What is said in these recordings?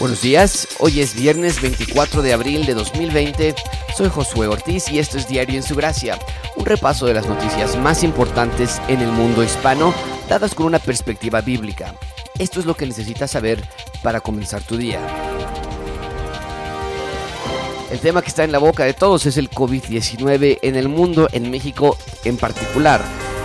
Buenos días, hoy es viernes 24 de abril de 2020. Soy Josué Ortiz y esto es Diario en su Gracia, un repaso de las noticias más importantes en el mundo hispano, dadas con una perspectiva bíblica. Esto es lo que necesitas saber para comenzar tu día. El tema que está en la boca de todos es el COVID-19 en el mundo, en México en particular.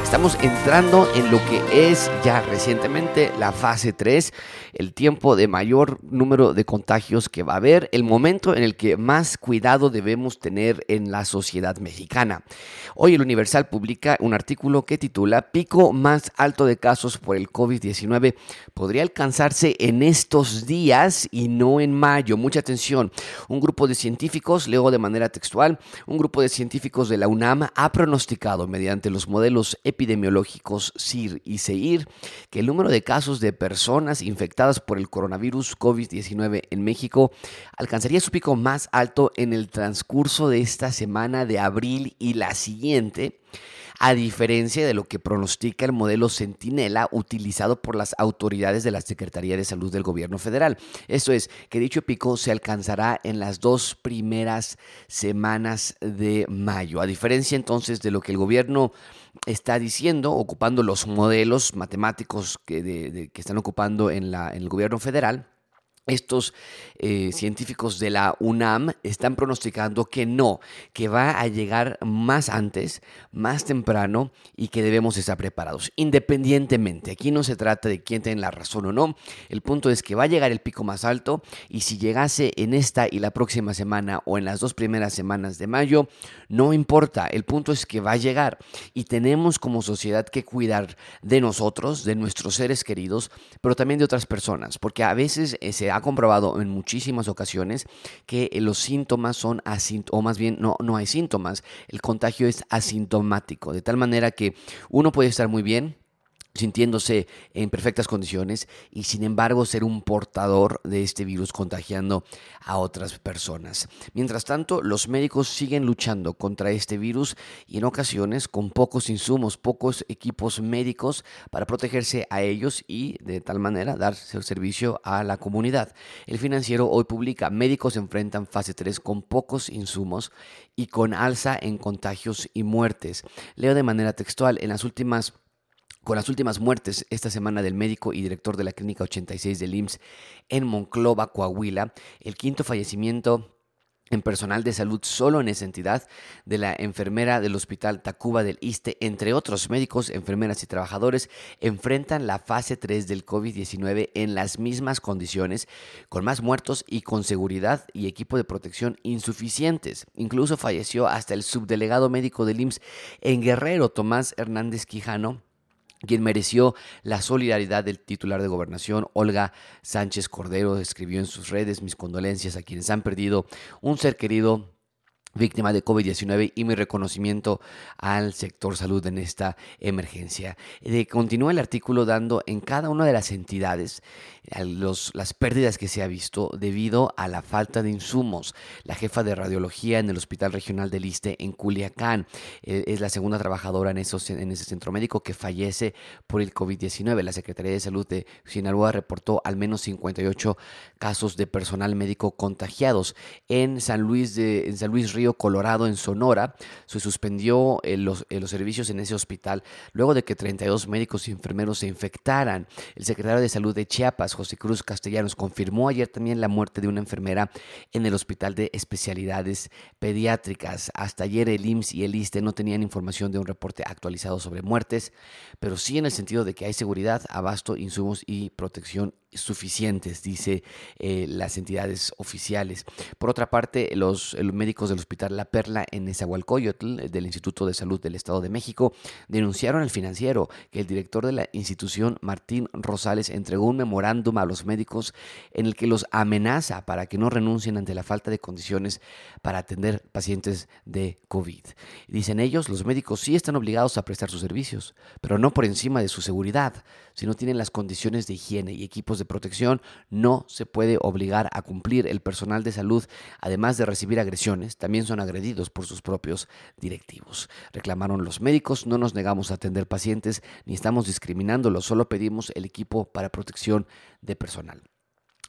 Estamos entrando en lo que es ya recientemente la fase 3, el tiempo de mayor número de contagios que va a haber, el momento en el que más cuidado debemos tener en la sociedad mexicana. Hoy el Universal publica un artículo que titula Pico más alto de casos por el COVID-19 podría alcanzarse en estos días y no en mayo. Mucha atención. Un grupo de científicos, leo de manera textual, un grupo de científicos de la UNAM ha pronosticado mediante los modelos epidemiológicos CIR y CEIR que el número de casos de personas infectadas por el coronavirus COVID-19 en México alcanzaría su pico más alto en el transcurso de esta semana de abril y la siguiente a diferencia de lo que pronostica el modelo Centinela utilizado por las autoridades de la Secretaría de Salud del Gobierno Federal. Esto es, que dicho pico se alcanzará en las dos primeras semanas de mayo. A diferencia entonces de lo que el gobierno está diciendo, ocupando los modelos matemáticos que, están ocupando en, la, en el gobierno federal, estos eh, científicos de la UNAM están pronosticando que no, que va a llegar más antes, más temprano y que debemos estar preparados, independientemente. Aquí no se trata de quién tiene la razón o no, el punto es que va a llegar el pico más alto y si llegase en esta y la próxima semana o en las dos primeras semanas de mayo, no importa, el punto es que va a llegar y tenemos como sociedad que cuidar de nosotros, de nuestros seres queridos, pero también de otras personas, porque a veces eh, se comprobado en muchísimas ocasiones que los síntomas son asintomáticos, o más bien no, no hay síntomas, el contagio es asintomático, de tal manera que uno puede estar muy bien, sintiéndose en perfectas condiciones y sin embargo ser un portador de este virus contagiando a otras personas. Mientras tanto, los médicos siguen luchando contra este virus y en ocasiones con pocos insumos, pocos equipos médicos para protegerse a ellos y de tal manera dar servicio a la comunidad. El financiero hoy publica, médicos enfrentan fase 3 con pocos insumos y con alza en contagios y muertes. Leo de manera textual, en las últimas con las últimas muertes esta semana del médico y director de la Clínica 86 del IMSS en Monclova, Coahuila, el quinto fallecimiento en personal de salud solo en esa entidad, de la enfermera del Hospital Tacuba del Iste, entre otros médicos, enfermeras y trabajadores, enfrentan la fase 3 del COVID-19 en las mismas condiciones, con más muertos y con seguridad y equipo de protección insuficientes. Incluso falleció hasta el subdelegado médico del IMSS en Guerrero, Tomás Hernández Quijano, quien mereció la solidaridad del titular de gobernación, Olga Sánchez Cordero, escribió en sus redes mis condolencias a quienes han perdido un ser querido víctima de COVID-19 y mi reconocimiento al sector salud en esta emergencia. De, continúa el artículo dando en cada una de las entidades los, las pérdidas que se ha visto debido a la falta de insumos. La jefa de radiología en el Hospital Regional del Iste en Culiacán eh, es la segunda trabajadora en, ese centro médico que fallece por el COVID-19. La Secretaría de Salud de Sinaloa reportó al menos 58 casos de personal médico contagiados. En San Luis, de, San Luis Río Colorado, en Sonora, se suspendió eh, los, eh, los servicios en ese hospital luego de que 32 médicos y enfermeros se infectaran. El secretario de Salud de Chiapas, José Cruz Castellanos, confirmó ayer también la muerte de una enfermera en el Hospital de Especialidades Pediátricas. Hasta ayer el IMSS y el ISTE no tenían información de un reporte actualizado sobre muertes, pero sí en el sentido de que hay seguridad, abasto, insumos y protección suficientes, dice eh, las entidades oficiales. Por otra parte, los, médicos del Hospital la Perla en Nezahualcóyotl del Instituto de Salud del Estado de México denunciaron al financiero que el director de la institución, Martín Rosales, entregó un memorándum a los médicos en el que los amenaza para que no renuncien ante la falta de condiciones para atender pacientes de COVID. Dicen ellos, los médicos sí están obligados a prestar sus servicios, pero no por encima de su seguridad. Si no tienen las condiciones de higiene y equipos de protección, no se puede obligar a cumplir. El personal de salud, además de recibir agresiones, también son agredidos por sus propios directivos. Reclamaron los médicos, no nos negamos a atender pacientes ni estamos discriminándolos, solo pedimos el equipo para protección de personal.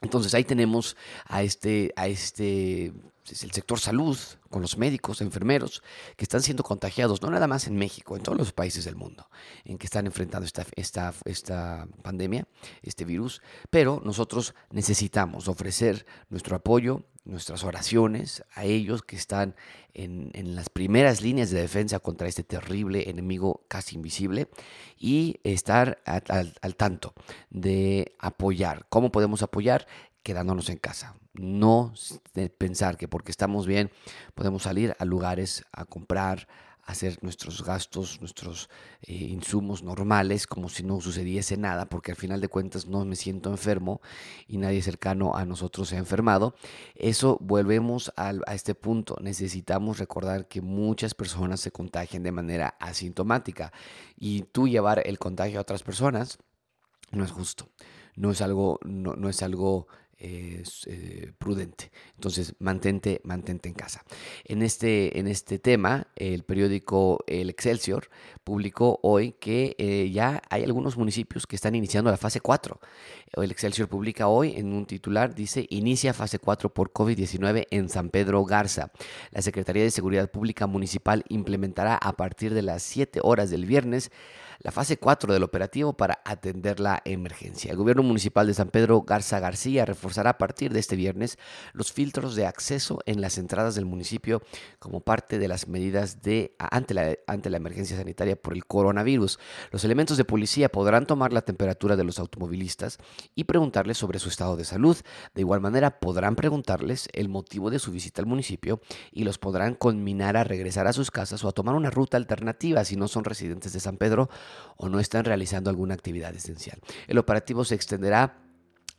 Entonces ahí tenemos a este, a este es el sector salud, con los médicos, enfermeros, que están siendo contagiados, no nada más en México, en todos los países del mundo, en que están enfrentando esta, esta, esta pandemia, este virus, pero nosotros necesitamos ofrecer nuestro apoyo, nuestras oraciones a ellos que están en, en las primeras líneas de defensa contra este terrible enemigo casi invisible y estar al, al tanto de apoyar. ¿Cómo podemos apoyar? Quedándonos en casa. No pensar que porque estamos bien podemos salir a lugares a comprar, hacer nuestros gastos, nuestros eh, insumos normales, como si no sucediese nada, porque al final de cuentas no me siento enfermo y nadie cercano a nosotros se ha enfermado. Eso volvemos a, este punto. Necesitamos recordar que muchas personas se contagian de manera asintomática y tú llevar el contagio a otras personas no es justo. No es algo, no es algo eh, prudente. Entonces, mantente, mantente en casa. En este, en este tema, el periódico El Excelsior publicó hoy que eh, ya hay algunos municipios que están iniciando la fase 4. El Excelsior publica hoy en un titular, dice, inicia fase 4 por COVID-19 en San Pedro Garza. La Secretaría de Seguridad Pública Municipal implementará a partir de las 7 horas del viernes la fase 4 del operativo para atender la emergencia. El gobierno municipal de San Pedro Garza García reforzará a partir de este viernes los filtros de acceso en las entradas del municipio como parte de las medidas de ante la, ante la emergencia sanitaria por el coronavirus. Los elementos de policía podrán tomar la temperatura de los automovilistas y preguntarles sobre su estado de salud. De igual manera podrán preguntarles el motivo de su visita al municipio y los podrán conminar a regresar a sus casas o a tomar una ruta alternativa si no son residentes de San Pedro o no están realizando alguna actividad esencial. El operativo se extenderá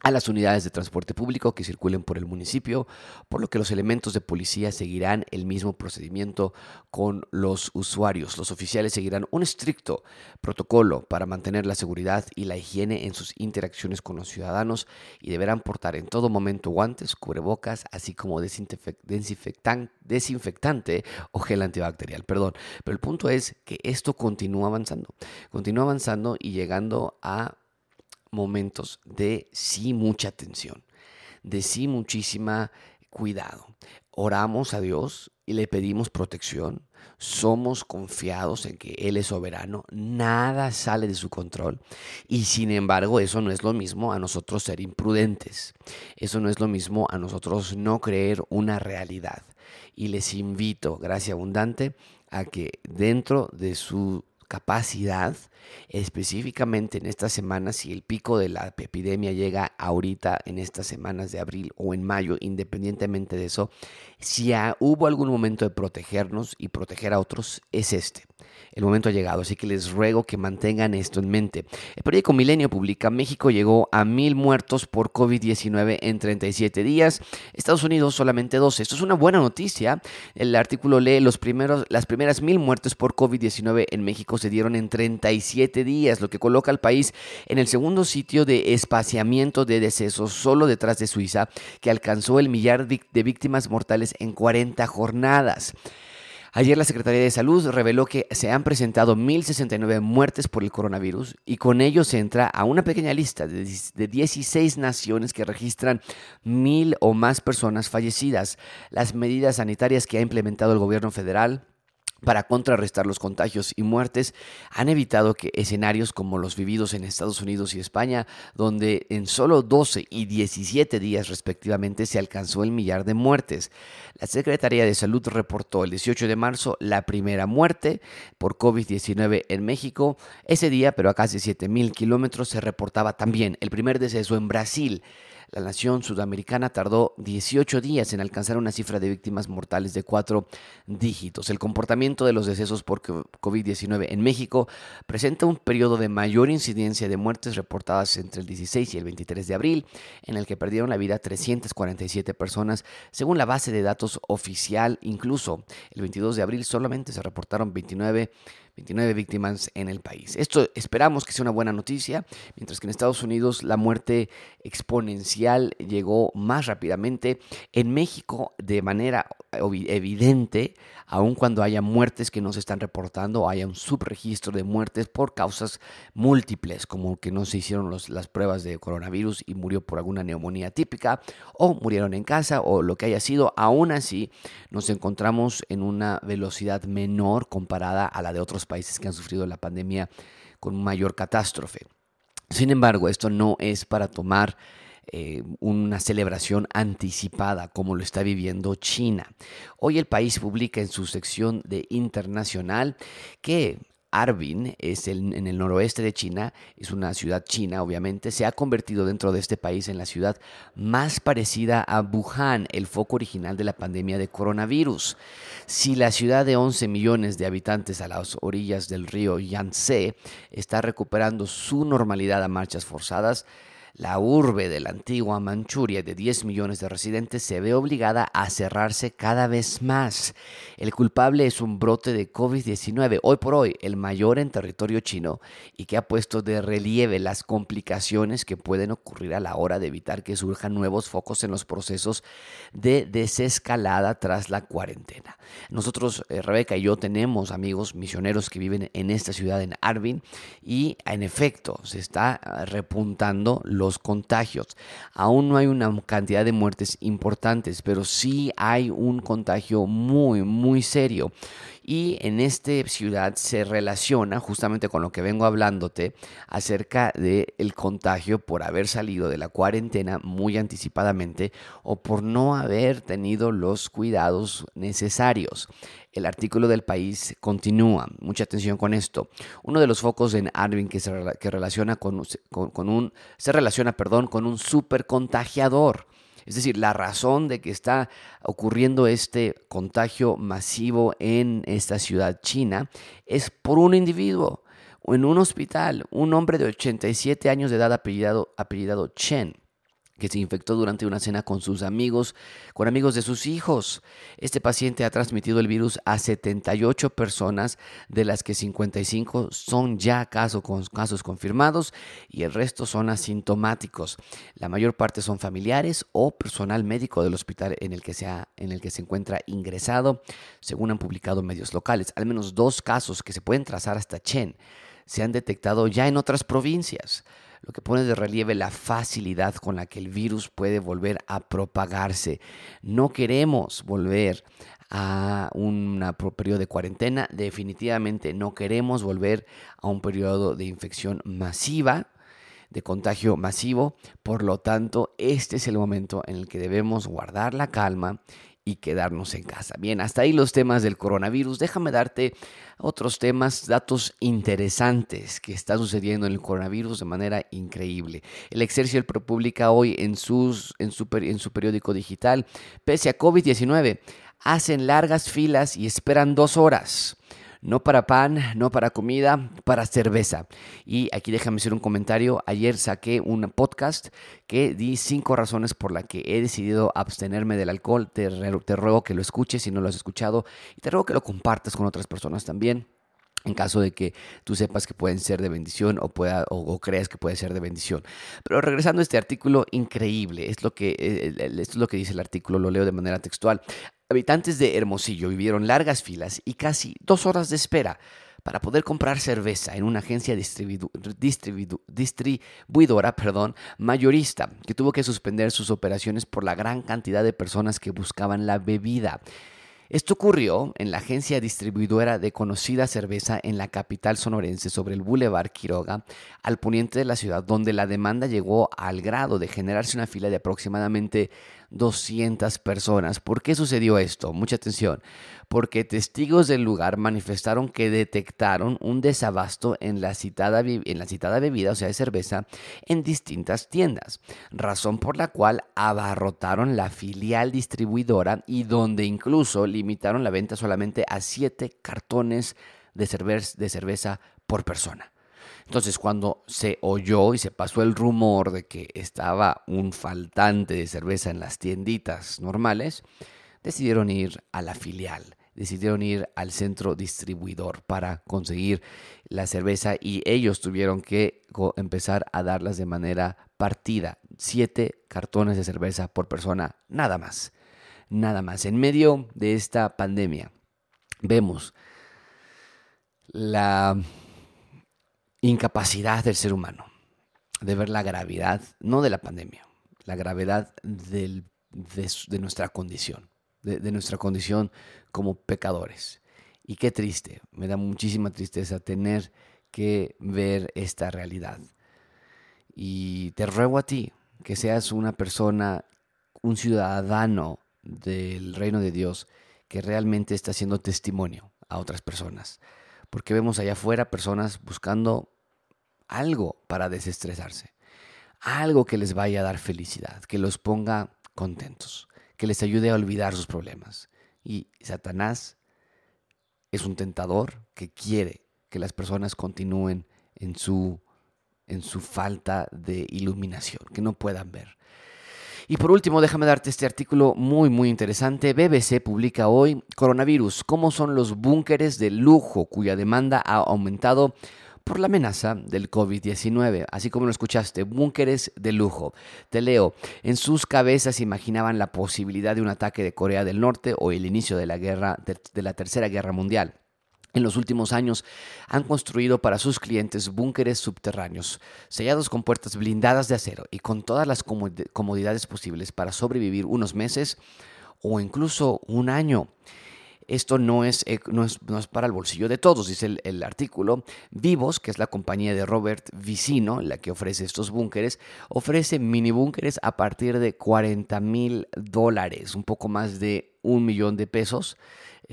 a las unidades de transporte público que circulen por el municipio, por lo que los elementos de policía seguirán el mismo procedimiento con los usuarios. Los oficiales seguirán un estricto protocolo para mantener la seguridad y la higiene en sus interacciones con los ciudadanos y deberán portar en todo momento guantes, cubrebocas, así como desinfectante o gel antibacterial. Perdón, pero el punto es que esto continúa avanzando, continúa avanzando y llegando a momentos de sí mucha tensión, de sí muchísima cuidado. Oramos a Dios y le pedimos protección. Somos confiados en que Él es soberano, nada sale de su control y sin embargo eso no es lo mismo a nosotros ser imprudentes, eso no es lo mismo a nosotros no creer una realidad. Y les invito, gracia abundante, a que dentro de su capacidad, específicamente en estas semanas, si el pico de la epidemia llega ahorita en estas semanas de abril o en mayo, independientemente de eso, si hubo algún momento de protegernos y proteger a otros, es este. El momento ha llegado, así que les ruego que mantengan esto en mente. El periódico Milenio publica, México llegó a mil muertos por COVID-19 en 37 días, Estados Unidos solamente 12. Esto es una buena noticia. El artículo lee, los primeros, las primeras mil muertes por COVID-19 en México se dieron en 37 días, lo que coloca al país en el segundo sitio de espaciamiento de decesos, solo detrás de Suiza, que alcanzó el millar de víctimas mortales en 40 jornadas. Ayer la Secretaría de Salud reveló que se han presentado 1.069 muertes por el coronavirus y con ello se entra a una pequeña lista de 16 naciones que registran mil o más personas fallecidas. Las medidas sanitarias que ha implementado el gobierno federal para contrarrestar los contagios y muertes, han evitado que escenarios como los vividos en Estados Unidos y España, donde en solo 12 y 17 días respectivamente se alcanzó el millar de muertes. La Secretaría de Salud reportó el 18 de marzo la primera muerte por COVID-19 en México. Ese día, pero a casi 7 mil kilómetros, se reportaba también el primer deceso en Brasil. La nación sudamericana tardó 18 días en alcanzar una cifra de víctimas mortales de cuatro dígitos. El comportamiento de los decesos por COVID-19 en México presenta un periodo de mayor incidencia de muertes reportadas entre el 16 y el 23 de abril, en el que perdieron la vida 347 personas, según la base de datos oficial. Incluso el 22 de abril solamente se reportaron 29 29 víctimas en el país. Esto esperamos que sea una buena noticia, mientras que en Estados Unidos la muerte exponencial llegó más rápidamente. En México, de manera evidente, aun cuando haya muertes que no se están reportando, haya un subregistro de muertes por causas múltiples, como que no se hicieron las pruebas de coronavirus y murió por alguna neumonía típica, o murieron en casa, o lo que haya sido, aún así nos encontramos en una velocidad menor comparada a la de otros países que han sufrido la pandemia con mayor catástrofe. Sin embargo, esto no es para tomar eh, una celebración anticipada como lo está viviendo China. Hoy el país publica en su sección de internacional que Harbin es en el noroeste de China, es una ciudad china obviamente, se ha convertido dentro de este país en la ciudad más parecida a Wuhan, el foco original de la pandemia de coronavirus. Si la ciudad de 11 millones de habitantes a las orillas del río Yangtze está recuperando su normalidad a marchas forzadas, la urbe de la antigua Manchuria de 10 millones de residentes se ve obligada a cerrarse cada vez más. El culpable es un brote de COVID-19, hoy por hoy el mayor en territorio chino y que ha puesto de relieve las complicaciones que pueden ocurrir a la hora de evitar que surjan nuevos focos en los procesos de desescalada tras la cuarentena. Nosotros, eh, Rebeca y yo, tenemos amigos misioneros que viven en esta ciudad, en Arvin, y en efecto se está ah, repuntando los contagios. Aún no hay una cantidad de muertes importantes, pero sí hay un contagio muy, muy serio. Y en esta ciudad se relaciona justamente con lo que vengo hablándote acerca del el contagio por haber salido de la cuarentena muy anticipadamente o por no haber tenido los cuidados necesarios. El artículo del país continúa. Mucha atención con esto. Uno de los focos en Arvin que se, relaciona con, un se relaciona, perdón, con un supercontagiador. Es decir, la razón de que está ocurriendo este contagio masivo en esta ciudad china es por un individuo. En un hospital, un hombre de 87 años de edad apellidado, apellidado Chen que se infectó durante una cena con sus amigos, con amigos de sus hijos. Este paciente ha transmitido el virus a 78 personas, de las que 55 son ya casos, casos confirmados y el resto son asintomáticos. La mayor parte son familiares o personal médico del hospital en el que se, en el que se encuentra ingresado, según han publicado medios locales. Al menos dos casos que se pueden trazar hasta Chen se han detectado ya en otras provincias lo que pone de relieve la facilidad con la que el virus puede volver a propagarse. No queremos volver a un periodo de cuarentena, definitivamente no queremos volver a un periodo de infección masiva de contagio masivo. Por lo tanto, este es el momento en el que debemos guardar la calma y quedarnos en casa. Bien, hasta ahí los temas del coronavirus. Déjame darte otros temas, datos interesantes que está sucediendo en el coronavirus de manera increíble. El Excelsior publica hoy en, sus, en, su, en su periódico digital, pese a COVID-19, hacen largas filas y esperan dos horas no para pan, no para comida, para cerveza. Y aquí déjame hacer un comentario. Ayer saqué un podcast que di cinco razones por las que he decidido abstenerme del alcohol. Te, ruego que lo escuches si no lo has escuchado y te ruego que lo compartas con otras personas también en caso de que tú sepas que pueden ser de bendición o, pueda, o, creas que puede ser de bendición. Pero regresando a este artículo, increíble, es lo que, eh, esto es lo que dice el artículo, lo leo de manera textual. Habitantes de Hermosillo vivieron largas filas y casi dos horas de espera para poder comprar cerveza en una agencia distribuidora perdón, mayorista que tuvo que suspender sus operaciones por la gran cantidad de personas que buscaban la bebida. Esto ocurrió en la agencia distribuidora de conocida cerveza en la capital sonorense sobre el Boulevard Quiroga, al poniente de la ciudad, donde la demanda llegó al grado de generarse una fila de aproximadamente 200 personas. ¿Por qué sucedió esto? Mucha atención. Porque testigos del lugar manifestaron que detectaron un desabasto en la citada, en la citada bebida, o sea, de cerveza, en distintas tiendas, razón por la cual abarrotaron la filial distribuidora y donde incluso limitaron la venta solamente a 7 cartones de cerveza por persona. Entonces, cuando se oyó y se pasó el rumor de que estaba un faltante de cerveza en las tienditas normales, decidieron ir a la filial, decidieron ir al centro distribuidor para conseguir la cerveza y ellos tuvieron que empezar a darlas de manera partida. Siete cartones de cerveza por persona, nada más, nada más. En medio de esta pandemia, vemos la incapacidad del ser humano de ver la gravedad, no de la pandemia, la gravedad de, nuestra condición, de, nuestra condición como pecadores. Y qué triste, me da muchísima tristeza tener que ver esta realidad. Y te ruego a ti que seas una persona, un ciudadano del reino de Dios que realmente está haciendo testimonio a otras personas. Porque vemos allá afuera personas buscando algo para desestresarse, algo que les vaya a dar felicidad, que los ponga contentos, que les ayude a olvidar sus problemas. Y Satanás es un tentador que quiere que las personas continúen en su, en su falta de iluminación, que no puedan ver. Y por último, déjame darte este artículo muy, muy interesante. BBC publica hoy Coronavirus, cómo son los búnkeres de lujo cuya demanda ha aumentado por la amenaza del COVID-19, así como lo escuchaste, búnkeres de lujo. Te leo, en sus cabezas imaginaban la posibilidad de un ataque de Corea del Norte o el inicio de la guerra de la Tercera Guerra Mundial. En los últimos años han construido para sus clientes búnkeres subterráneos, sellados con puertas blindadas de acero y con todas las comodidades posibles para sobrevivir unos meses o incluso un año. Esto no es, eh, no es, para el bolsillo de todos, dice el, artículo. Vivos, que es la compañía de Robert Vicino, la que ofrece estos búnkeres, ofrece mini búnkeres a partir de 40 mil dólares, un poco más de un millón de pesos.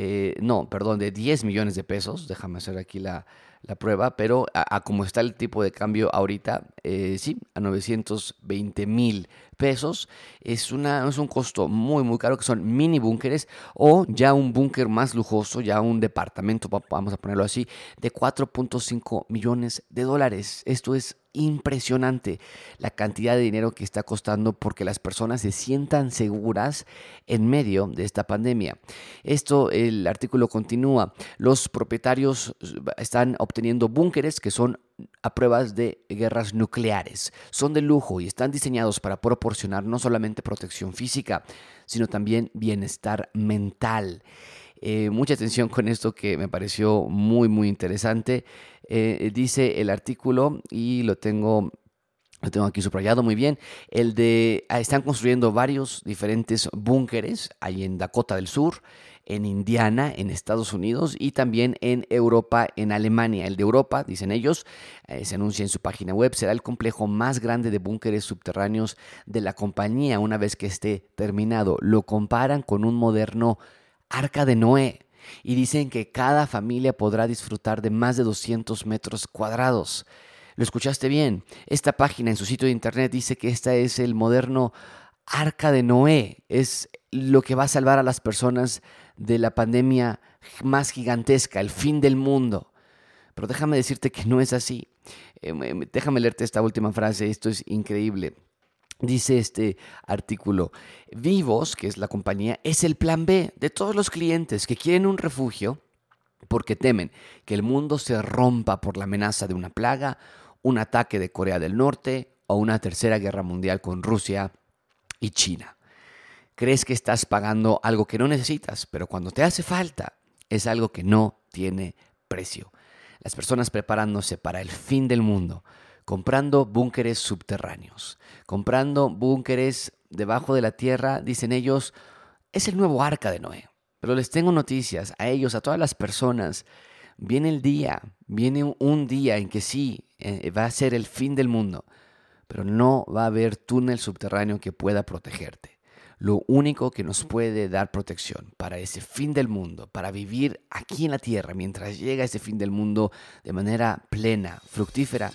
Eh, no, perdón, de 10 millones de pesos. Déjame hacer aquí la, la prueba, pero a, como está el tipo de cambio ahorita, eh, sí, a 920 mil pesos. Es, una, es un costo muy, muy caro, que son mini búnkeres o ya un búnker más lujoso, ya un departamento, vamos a ponerlo así, de 4.5 millones de dólares. Esto es impresionante la cantidad de dinero que está costando porque las personas se sientan seguras en medio de esta pandemia. Esto, el artículo continúa, los propietarios están obteniendo búnkeres que son a pruebas de guerras nucleares. Son de lujo y están diseñados para proporcionar no solamente protección física, sino también bienestar mental. Eh, mucha atención con esto que me pareció muy, muy interesante. Eh, dice el artículo y lo tengo lo tengo aquí subrayado muy bien. El de. Ah, están construyendo varios diferentes búnkeres ahí en Dakota del Sur, en Indiana, en Estados Unidos y también en Europa, en Alemania. El de Europa, dicen ellos, eh, se anuncia en su página web, será el complejo más grande de búnkeres subterráneos de la compañía una vez que esté terminado. Lo comparan con un moderno arca de Noé y dicen que cada familia podrá disfrutar de más de 200 metros cuadrados. Lo escuchaste bien. Esta página en su sitio de internet dice que esta es el moderno arca de Noé. Es lo que va a salvar a las personas de la pandemia más gigantesca, el fin del mundo. Pero déjame decirte que no es así. Em, em, déjame leerte esta última frase. Esto es increíble. Dice este artículo, Vivos, que es la compañía, es el plan B de todos los clientes que quieren un refugio porque temen que el mundo se rompa por la amenaza de una plaga, un ataque de Corea del Norte o una tercera guerra mundial con Rusia y China. Crees que estás pagando algo que no necesitas, pero cuando te hace falta es algo que no tiene precio. Las personas preparándose para el fin del mundo comprando búnkeres subterráneos, comprando búnkeres debajo de la tierra, dicen ellos, es el nuevo arca de Noé. Pero les tengo noticias a ellos, a todas las personas. Viene el día, viene un día en que sí, eh, va a ser el fin del mundo, pero no va a haber túnel subterráneo que pueda protegerte. Lo único que nos puede dar protección para ese fin del mundo, para vivir aquí en la tierra mientras llega ese fin del mundo de manera plena, fructífera,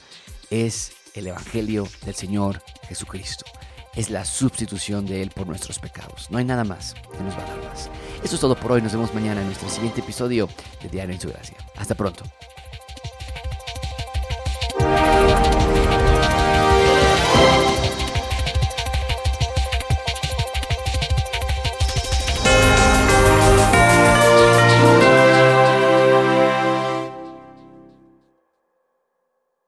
es el Evangelio del Señor Jesucristo. Es la sustitución de Él por nuestros pecados. No hay nada más que nos va a dar más. Eso es todo por hoy. Nos vemos mañana en nuestro siguiente episodio de Diario en su Gracia. Hasta pronto.